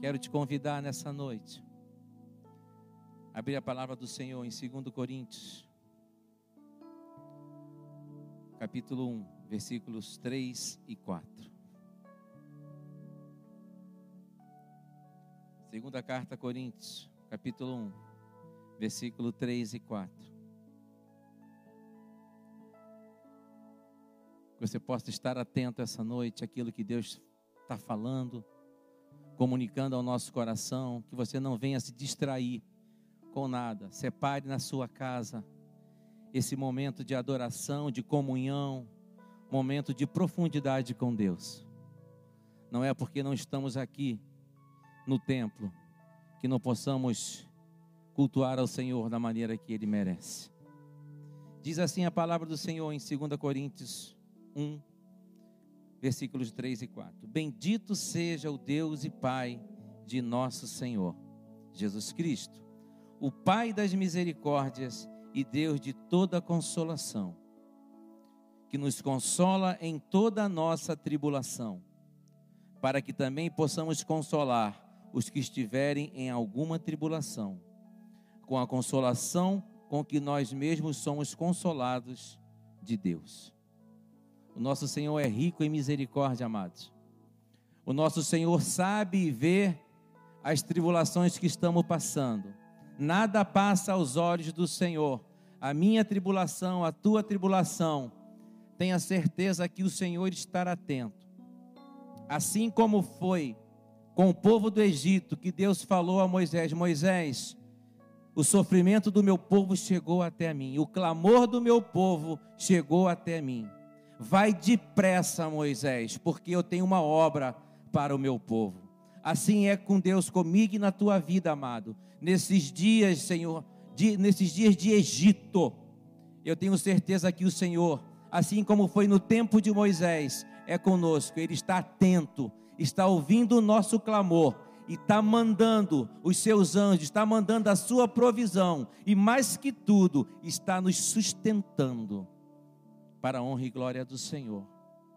Quero te convidar nessa noite. Abrir a palavra do Senhor em 2 Coríntios, capítulo 1, versículos 3 e 4. Segunda carta a Coríntios, capítulo 1, versículo 3 e 4. Que você possa estar atento essa noite àquilo que Deus está falando comunicando ao nosso coração, que você não venha se distrair com nada. Separe na sua casa esse momento de adoração, de comunhão, momento de profundidade com Deus. Não é porque não estamos aqui no templo que não possamos cultuar ao Senhor da maneira que ele merece. Diz assim a palavra do Senhor em 2 Coríntios 1, versículos 3 e 4. Bendito seja o Deus e Pai de nosso Senhor Jesus Cristo, o Pai das misericórdias e Deus de toda consolação, que nos consola em toda a nossa tribulação, para que também possamos consolar os que estiverem em alguma tribulação, com a consolação com que nós mesmos somos consolados de Deus. O nosso Senhor é rico em misericórdia, amados. O nosso Senhor sabe vê as tribulações que estamos passando. Nada passa aos olhos do Senhor. A minha tribulação, a tua tribulação, tenha certeza que o Senhor estará atento. Assim como foi com o povo do Egito, que Deus falou a Moisés: Moisés, o sofrimento do meu povo chegou até mim, o clamor do meu povo chegou até mim. Vai depressa, Moisés, porque eu tenho uma obra para o meu povo. Assim é com Deus comigo e na tua vida, amado. Nesses dias, Senhor, de, nesses dias de Egito, eu tenho certeza que o Senhor, assim como foi no tempo de Moisés, é conosco. Ele está atento, está ouvindo o nosso clamor e está mandando os seus anjos, está mandando a sua provisão e mais que tudo, está nos sustentando para a honra e glória do Senhor.